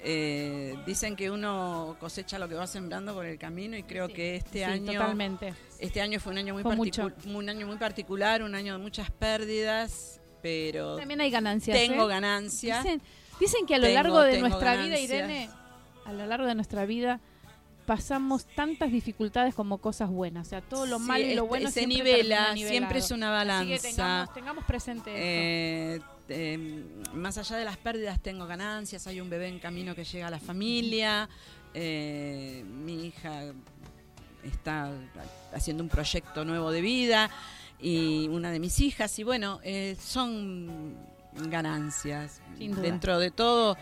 Eh, dicen que uno cosecha lo que va sembrando por el camino y creo Sí, que este sí, año totalmente. este año fue un año muy Fue particu- un año muy particular un año de muchas pérdidas pero También hay ganancias. tengo ¿eh? ganancias Dicen, dicen que a lo Tengo- largo de nuestra vida. Irene, a lo largo de nuestra vida pasamos tantas dificultades como cosas buenas. O sea, todo lo Sí, malo y lo este- bueno se siempre nivela, siempre es una Así que balanza. tengamos, tengamos presente eso. Eh, eh, más allá de las pérdidas tengo ganancias, hay un bebé en camino que llega a la familia, eh, mi hija está haciendo un proyecto nuevo de vida y una de mis hijas y bueno, eh, son ganancias. Dentro de todo,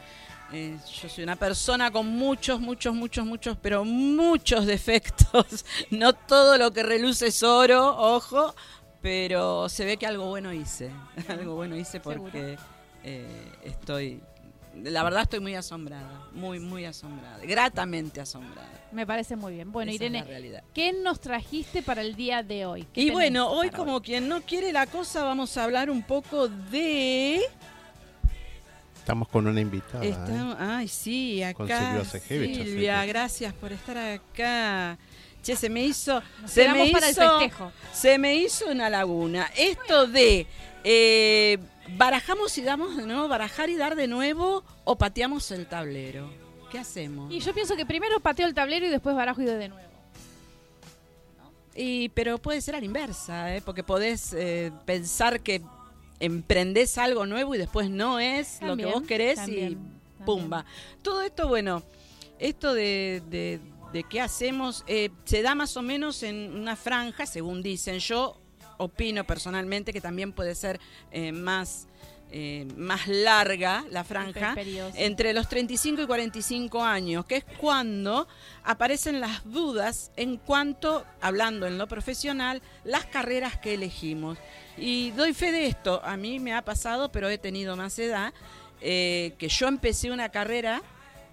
eh, yo soy una persona con muchos, muchos, muchos, muchos, pero muchos defectos. [LAUGHS] No todo lo que reluce es oro, ojo, pero se ve que algo bueno hice. [LAUGHS] algo bueno hice porque eh, estoy, la verdad estoy muy asombrada, muy, muy asombrada, gratamente asombrada. Me parece muy bien. Bueno, Esa Irene, realidad. ¿qué nos trajiste para el día de hoy? ¿Qué Y bueno, hoy como quien no quiere la cosa, vamos a hablar un poco de... Estamos con una invitada. ¿eh? Estamos- Ay, sí, acá. Con Silvia Silvia, gracias por estar acá. Che, se me hizo. Nos se me para el hizo, festejo. Se me hizo una laguna. Esto de. eh, barajamos y damos de nuevo, barajar y dar de nuevo, o pateamos el tablero. ¿Qué hacemos? Y yo pienso que primero pateo el tablero y después barajo y doy de nuevo. Y, pero puede ser a la inversa, ¿eh? porque podés eh, pensar que emprendés algo nuevo y después no es lo que vos querés también, y también. pumba. Todo esto, bueno, esto de, de, de qué hacemos eh, se da más o menos en una franja, según dicen. Yo opino personalmente que también puede ser eh, más, eh, más larga la franja entre los 35 y 45 años, que es cuando aparecen las dudas en cuanto, hablando en lo profesional, las carreras que elegimos. Y doy fe de esto, a mí me ha pasado, pero he tenido más edad, eh, que yo empecé una carrera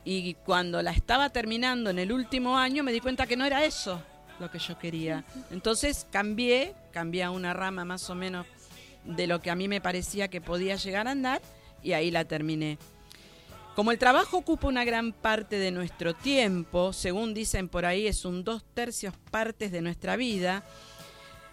y cuando la estaba terminando en el último año me di cuenta que no era eso lo que yo quería. Entonces cambié, cambié a una rama más o menos de lo que a mí me parecía que podía llegar a andar y ahí la terminé. Como el trabajo ocupa una gran parte de nuestro tiempo, según dicen por ahí, es un dos tercios partes de nuestra vida,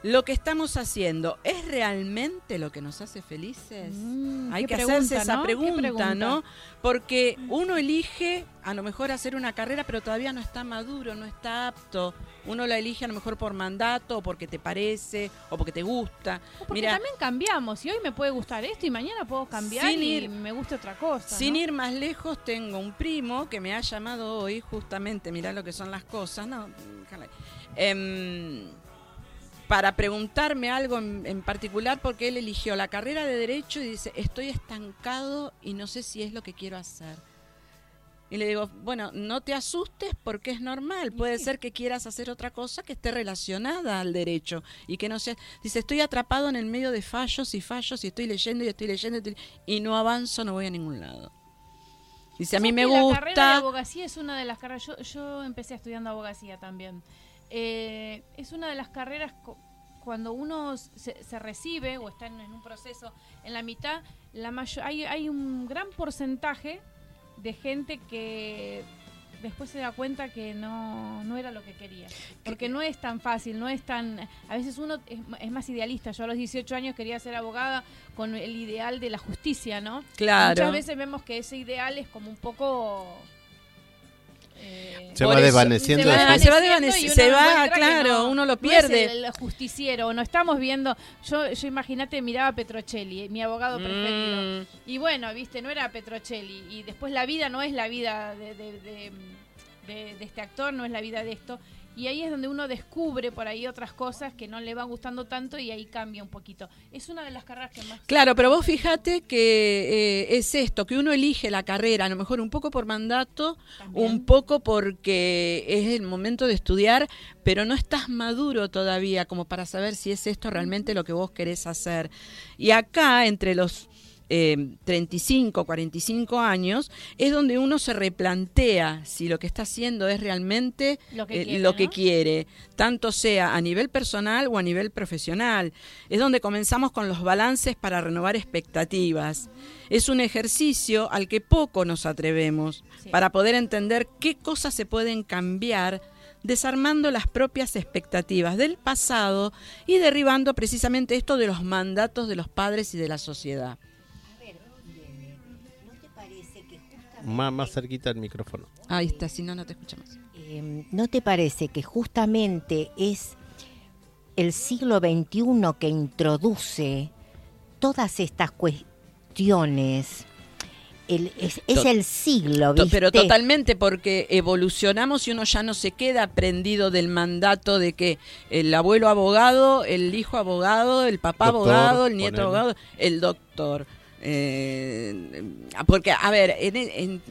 lo que estamos haciendo es realmente lo que nos hace felices. Mm, Hay que pregunta, hacerse esa pregunta, pregunta. ¿no? Porque uno elige a lo mejor hacer una carrera, pero todavía no está maduro, no está apto. Uno la elige a lo mejor por mandato, o porque te parece, o porque te gusta. O Porque Mira, también cambiamos. Y hoy me puede gustar esto y mañana puedo cambiar Sin y me gusta otra cosa. Sin ¿no? ir más lejos, tengo un primo que me ha llamado hoy, justamente, mirá lo que son las cosas, no, déjala. Para preguntarme algo en, en particular, porque él eligió la carrera de Derecho y dice, estoy estancado y no sé si es lo que quiero hacer. Y le digo, bueno, no te asustes porque es normal, puede ser que quieras hacer otra cosa que esté relacionada al derecho y que no sea... Dice, estoy atrapado en el medio de fallos y fallos y estoy leyendo y estoy leyendo y, no avanzo, no voy a ningún lado. Dice, a mí me ¿Sabes que La carrera de gusta... abogacía es una de las carreras. Yo, yo empecé estudiando abogacía también. Eh, es una de las carreras cuando uno se, se recibe o está en, un proceso en la mitad, la hay, hay un gran porcentaje de gente que después se da cuenta que no, no era lo que quería. Porque no es tan fácil, no es tan... A veces uno es, es más idealista. Yo a los 18 años quería ser abogada con el ideal de la justicia, ¿no? Claro. Muchas veces vemos que ese ideal es como un poco... eh, Se va eso- desvaneciendo. se va después. Se va desvaneciendo se va, claro, uno lo no pierde. es el, el justiciero, no estamos viendo. Yo, yo imagínate, miraba a Petrocelli, mi abogado preferido. Mm. Y bueno, viste, no era Petrocelli. Y después la vida no es la vida de, de- de- de- de este actor, no es la vida de esto. Y ahí es donde uno descubre por ahí otras cosas que no le van gustando tanto y ahí cambia un poquito. Es una de las carreras que más... Claro, pero vos fíjate que eh, es esto, que uno elige la carrera, a lo mejor un poco por mandato, También. un poco porque es el momento de estudiar, pero no estás maduro todavía como para saber si es esto realmente lo que vos querés hacer. Y acá, entre los eh, 35, 45 años, es donde uno se replantea si lo que está haciendo es realmente Lo que eh, quiere, lo que ¿no? quiere, tanto sea a nivel personal o a nivel profesional. Es donde comenzamos con los balances para renovar expectativas. Es un ejercicio al que poco nos atrevemos Sí. para poder entender qué cosas se pueden cambiar desarmando las propias expectativas del pasado y derribando precisamente esto de los mandatos de los padres y de la sociedad. Más, más cerquita del micrófono. Ahí está, si no, no te escuchamos. eh, ¿no te parece que justamente es el siglo XXI que introduce todas estas cuestiones? El- es, es el siglo, ¿viste? Pero totalmente, porque evolucionamos y uno ya no se queda prendido del mandato de que el abuelo abogado, el hijo abogado, el papá Doctor, abogado, el nieto abogado, el doctor. Eh, porque, a ver, en- en-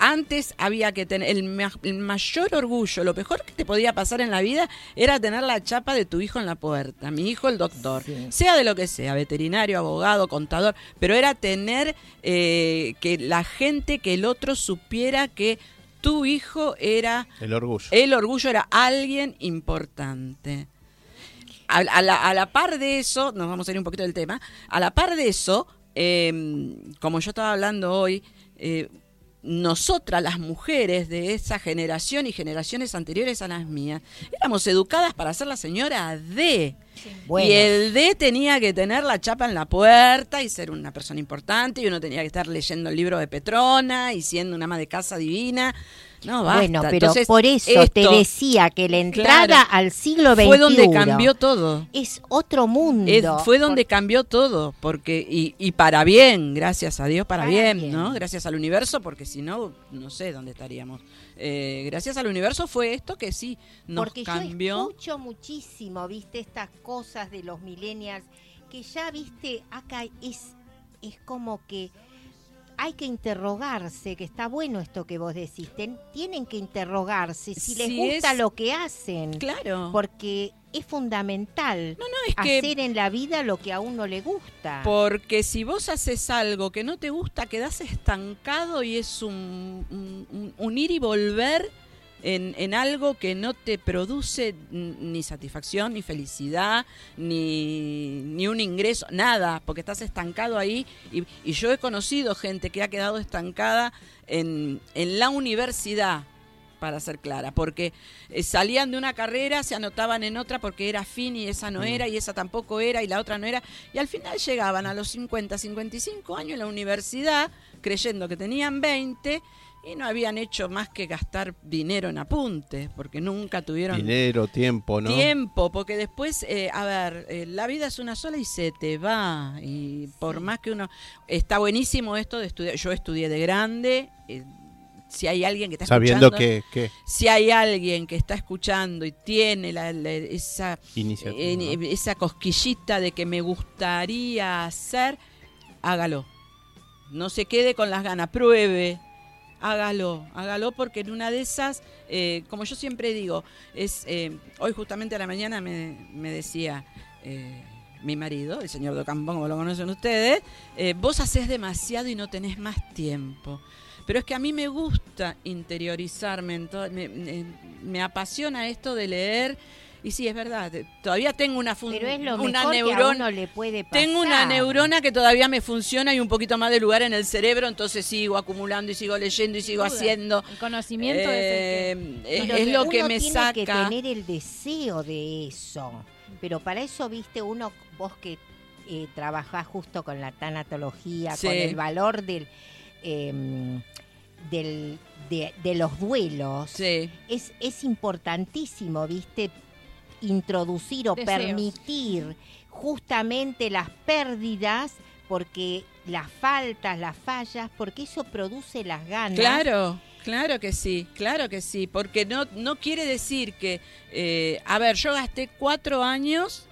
antes había que tener el, ma- el mayor orgullo, lo mejor que te podía pasar en la vida era tener la chapa de tu hijo en la puerta, mi hijo el doctor, Sí. sea de lo que sea, veterinario, abogado, contador, pero era tener eh, que la gente, que el otro supiera que tu hijo era El orgullo. el orgullo era alguien importante. A, a la, a la par de eso, nos vamos a ir un poquito del tema, a la par de eso, eh, como yo estaba hablando hoy, eh, nosotras las mujeres de esa generación y generaciones anteriores a las mías, éramos educadas para ser la señora D. Bueno. Y el D tenía que tener la chapa en la puerta y ser una persona importante y uno tenía que estar leyendo el libro de Petrona y siendo una ama de casa divina. No, basta. Bueno, pero Entonces, por eso te decía que la entrada Claro. al siglo XXI fue donde cambió todo. es otro mundo. Es- fue donde cambió todo, porque y, y para bien, gracias a Dios, para, Para bien, bien. ¿no? Gracias al universo, porque si no, no sé dónde estaríamos. Eh, gracias al universo fue esto que sí nos Porque cambió. yo escucho muchísimo, viste, estas cosas de los millennials, que ya, viste, acá es, es como que hay que interrogarse, que está bueno esto que vos decís, ten- tienen que interrogarse si les Si gusta es- lo que hacen, Claro. porque es fundamental no, no, es que hacer en la vida lo que a uno le gusta. Porque si vos haces algo que no te gusta, quedás estancado y es un, un- un- un ir y volver en, en algo que no te produce ni satisfacción, ni felicidad, ni, ni un ingreso, nada, porque estás estancado ahí. Y, y yo he conocido gente que ha quedado estancada en, en la universidad para ser clara, porque eh, salían de una carrera, se anotaban en otra porque era fin y esa no era y esa tampoco era y la otra no era, y al final llegaban a los 50, 55 años en la universidad creyendo que tenían 20 y no habían hecho más que gastar dinero en apuntes, porque nunca tuvieron Dinero, tiempo, ¿no? tiempo, porque después, eh, a ver, eh, la vida es una sola y se te va. Y por más que uno. Está buenísimo esto de estudiar. Yo estudié de grande. eh, si hay alguien que está Sabiendo escuchando. que, que Si hay alguien que está escuchando y tiene la- la- esa, eh, esa cosquillita de que me gustaría hacer, hágalo. No se quede con las ganas, pruebe, hágalo, hágalo porque en una de esas, eh, como yo siempre digo, es eh, hoy justamente a la mañana me, decía eh, mi marido, el señor Docambón, como lo conocen ustedes, vos haces demasiado y no tenés más tiempo. Pero es que a mí me gusta interiorizarme, en me- me apasiona esto de leer Y sí, es verdad, eh, todavía tengo una, Pero es lo una mejor que a neurona. uno le puede pasar. Tengo una neurona que todavía me funciona y un poquito más de lugar en el cerebro, entonces sigo acumulando y sigo leyendo y sigo Duda. haciendo. El conocimiento Eh, es el que... es, lo que uno me tiene saca. que tener el deseo de eso. Pero para eso, viste, uno, vos que eh, trabajás justo con la tanatología, Sí. con el valor del, em, del de, de los duelos, Sí. es, es importantísimo, viste, introducir o Deseos. permitir justamente las pérdidas, porque las faltas, las fallas, porque eso produce las ganas. Claro, claro que sí, claro que sí, porque no, no quiere decir que, eh, a ver, yo gasté cuatro años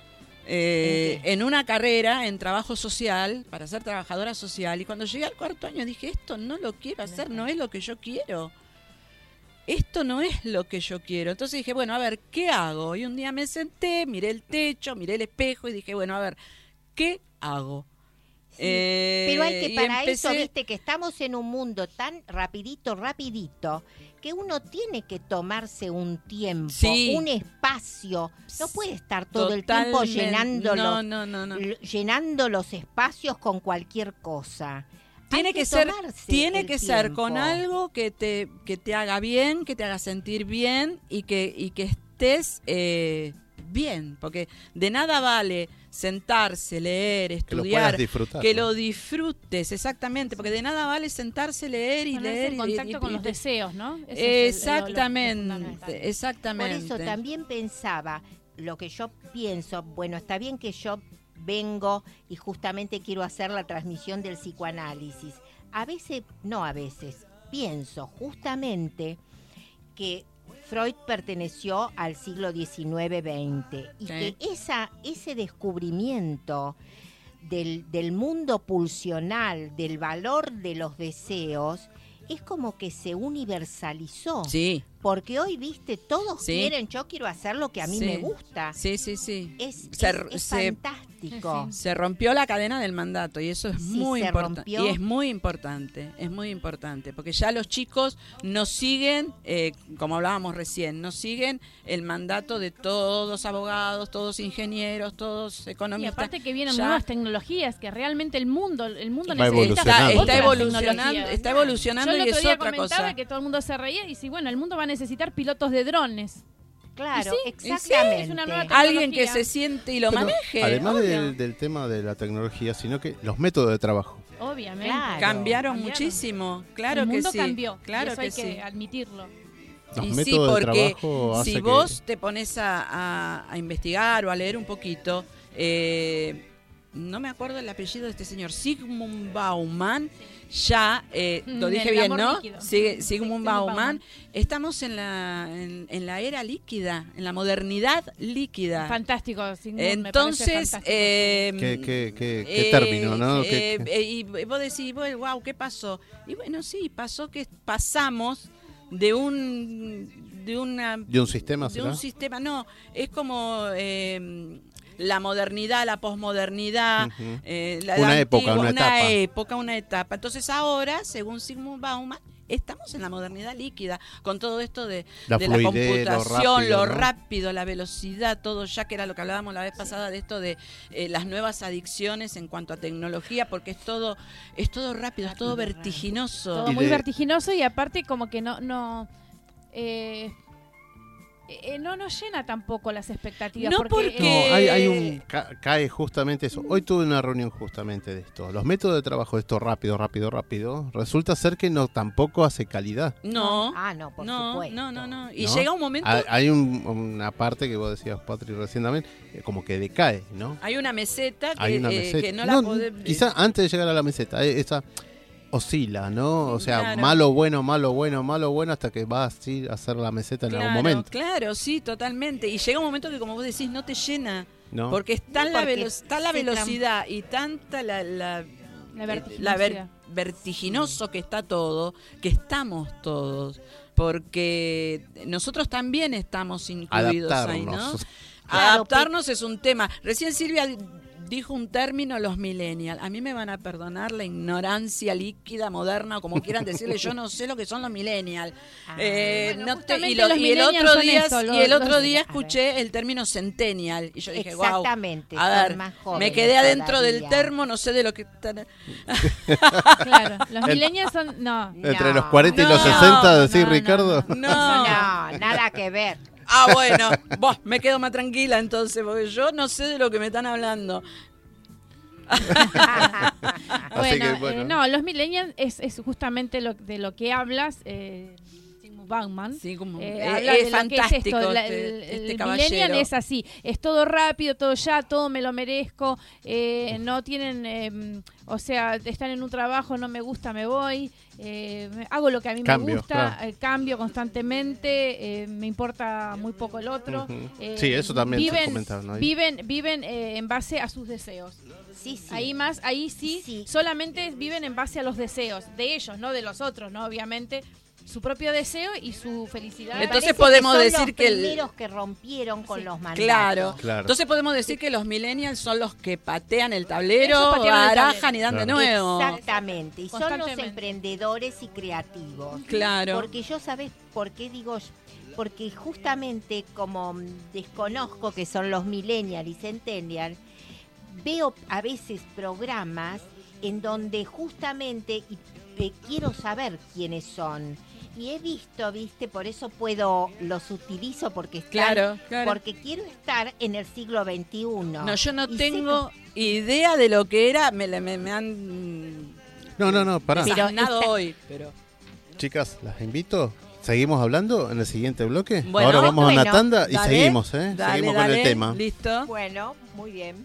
eh, en una carrera en trabajo social para ser trabajadora social y cuando llegué al cuarto año dije, esto no lo quiero hacer, no es lo que yo quiero. Esto no es lo que yo quiero. Entonces dije, bueno, a ver, ¿qué hago? Y un día me senté, miré el techo, miré el espejo y dije, bueno, a ver, ¿qué hago? Sí. Eh, Pero hay que y para eso, viste, que estamos en un mundo tan rapidito, rapidito, que uno tiene que tomarse un tiempo, Sí. un espacio. No puede estar todo el tiempo llenando, No, los, no, no, no. l- llenando los espacios con cualquier cosa. Tiene que, ser, tiene que ser con algo que te, que te haga bien, que te haga sentir bien y que, y que estés eh, bien, porque de nada vale sentarse, leer, Que lo puedas estudiar, disfrutar. que ¿no? lo disfrutes, exactamente, porque de nada vale sentarse, leer y leer en y- contacto y- con y- los deseos, ¿no? Ese el- Exactamente, fundamental. Por exactamente. eso también pensaba, lo que yo pienso, bueno, está bien que yo vengo y justamente quiero hacer la transmisión del psicoanálisis. A veces, no a veces, pienso justamente que Freud perteneció al siglo XIX-XX y Sí. que esa, ese descubrimiento del, del mundo pulsional, del valor de los deseos, es como que se universalizó. Sí, Porque hoy, viste, todos Sí. quieren, yo quiero hacer lo que a mí Sí. me gusta. sí, sí, sí. Es, Se- es- es se- fantástico. Se rompió la cadena del mandato y eso es Sí, muy importante. Y es muy importante, es muy importante, porque ya los chicos no siguen, eh, como hablábamos recién, no siguen el mandato de todos abogados, todos ingenieros, todos Y economistas. aparte que vienen Ya nuevas tecnologías que realmente el mundo el mundo Va necesita evolucionando. Está evolucionando, está evolucionando Yo el y otro es día otra comentaba cosa. que todo el mundo se reía y si bueno, el mundo va a necesitar pilotos de drones. Claro, sí, exactamente. es una nueva Alguien que se siente y lo Pero maneje. Además del, del tema de la tecnología, sino que los métodos de trabajo. Obviamente. Claro. Cambiaron Cambiaron. muchísimo, claro el que mundo sí. cambió. Claro y eso que hay que sí. admitirlo. Los Y sí, de porque trabajo hace si que- vos te pones a, a- a investigar o a leer un poquito, eh, no me acuerdo el apellido de este señor, Sigmund Bauman, ya, eh, lo dije bien, ¿no? líquido. Sig- Sí, Sigmund Sigmund Bauman. Estamos en la, en, en la era líquida, en la modernidad líquida. Fantástico, Sigmund, me parece Entonces, fantástico. eh, ¿Qué, qué, qué- qué eh, término, no? eh, ¿Qué- qué- eh, y vos decís, bueno, wow, ¿qué pasó? Y bueno, sí, pasó que pasamos de un de una ¿De un sistema de será? un sistema, no, es como eh, la modernidad, la posmodernidad, eh, la, Una la época, una etapa. época, una etapa. Entonces ahora, según Sigmund Bauman, estamos en la modernidad líquida, con todo esto de La de la fluidez, lo computación, rápido, lo ¿no? rápido, la velocidad, todo ya que era lo que hablábamos la vez pasada de esto de eh, las nuevas adicciones en cuanto a tecnología, porque es todo, es todo rápido, es todo vertiginoso. todo muy vertiginoso y aparte como que no no eh, eh, no nos llena tampoco las expectativas No, porque, porque- No, hay, hay un ca- cae justamente eso. Hoy tuve una reunión justamente de esto. Los métodos de trabajo de esto rápido, rápido, rápido, resulta ser que no tampoco hace calidad. No, Ah, no, por no, supuesto. no, no, no. Y ¿no? llega un momento, Hay, hay un- una parte que vos decías, Patri, recién también, eh, como que decae, ¿no? hay una meseta que, Hay una eh, meseta. que no la podés- quizá antes de llegar a la meseta, eh, esa oscila, ¿no? O sea, Claro. malo, bueno, malo, bueno, malo, bueno, hasta que va así a hacer la meseta en Claro, algún momento, Claro, sí, totalmente. Y llega un momento que, como vos decís, no te llena. ¿no? Porque está, No, la, porque velo- está la velocidad y tanta la, la, La eh, vertiginosidad. la ver- vertiginoso que está todo, que estamos todos. Porque nosotros también estamos incluidos ahí, ¿no? Adaptarnos. Claro, Adaptarnos es un tema. Recién Silvia dijo un término los millennials. A mí me van a perdonar la ignorancia líquida, moderna, o como quieran decirle. Yo no sé lo que son los millennials. Ah. Eh, Bueno, no te- y, lo- los y el otro día, eso, y el otro los- día A escuché el término centennial. Y yo dije, wow. Exactamente, A son ver, más me quedé adentro del termo, no sé de lo que están. [LAUGHS] Claro, los millennials son. No. Entre No. los 40 y los No, 60, decís, no, no, Ricardo. No. No, nada que ver. Ah, bueno, vos, me quedo más tranquila entonces, porque yo no sé de lo que me están hablando. [LAUGHS] Bueno, que, eh, no, los millennials es, es justamente lo, de lo que hablas. Eh, Bauman. Sí, como, Eh, eh, es es fantástico esto, la- este- el, este el millennial es así, es todo rápido, todo ya, todo me lo merezco, eh, no tienen, eh, o sea, están en un trabajo, no me gusta, me voy, eh, hago lo que a mí Cambio, me gusta, claro. eh, cambio constantemente, eh, me importa muy poco el otro. Eh, Sí, eso también se viven, comentaron ahí. Viven, viven eh, en base a sus deseos. Sí, sí. Ahí más, ahí sí, Sí. solamente viven en base a los deseos de ellos, no de los otros, ¿no? Obviamente, su propio deseo y su felicidad. Entonces parece podemos que son decir los que el- primeros que rompieron con Sí. los mandatos. Claro. Claro. Entonces podemos decir que los millennials son los que patean el tablero, barajan y dan de nuevo. Exactamente. Y son los emprendedores y creativos. Claro. Porque yo, ¿sabes por qué digo? Porque justamente como desconozco que son los millennial y centennial, veo a veces programas en donde justamente y, eh, quiero saber quiénes son. Y he visto, viste, por eso puedo, los utilizo porque están, Claro, claro. porque quiero estar en el siglo XXI. No, yo no Y sé tengo idea de lo que era. Me, me, me han No, no, no, pará. Pero esta- hoy. Pero Chicas, las invito. ¿Seguimos hablando en el siguiente bloque? Bueno, Ahora vamos a una tanda y dale, seguimos, ¿eh? dale, seguimos con el tema. Listo. Bueno, muy bien.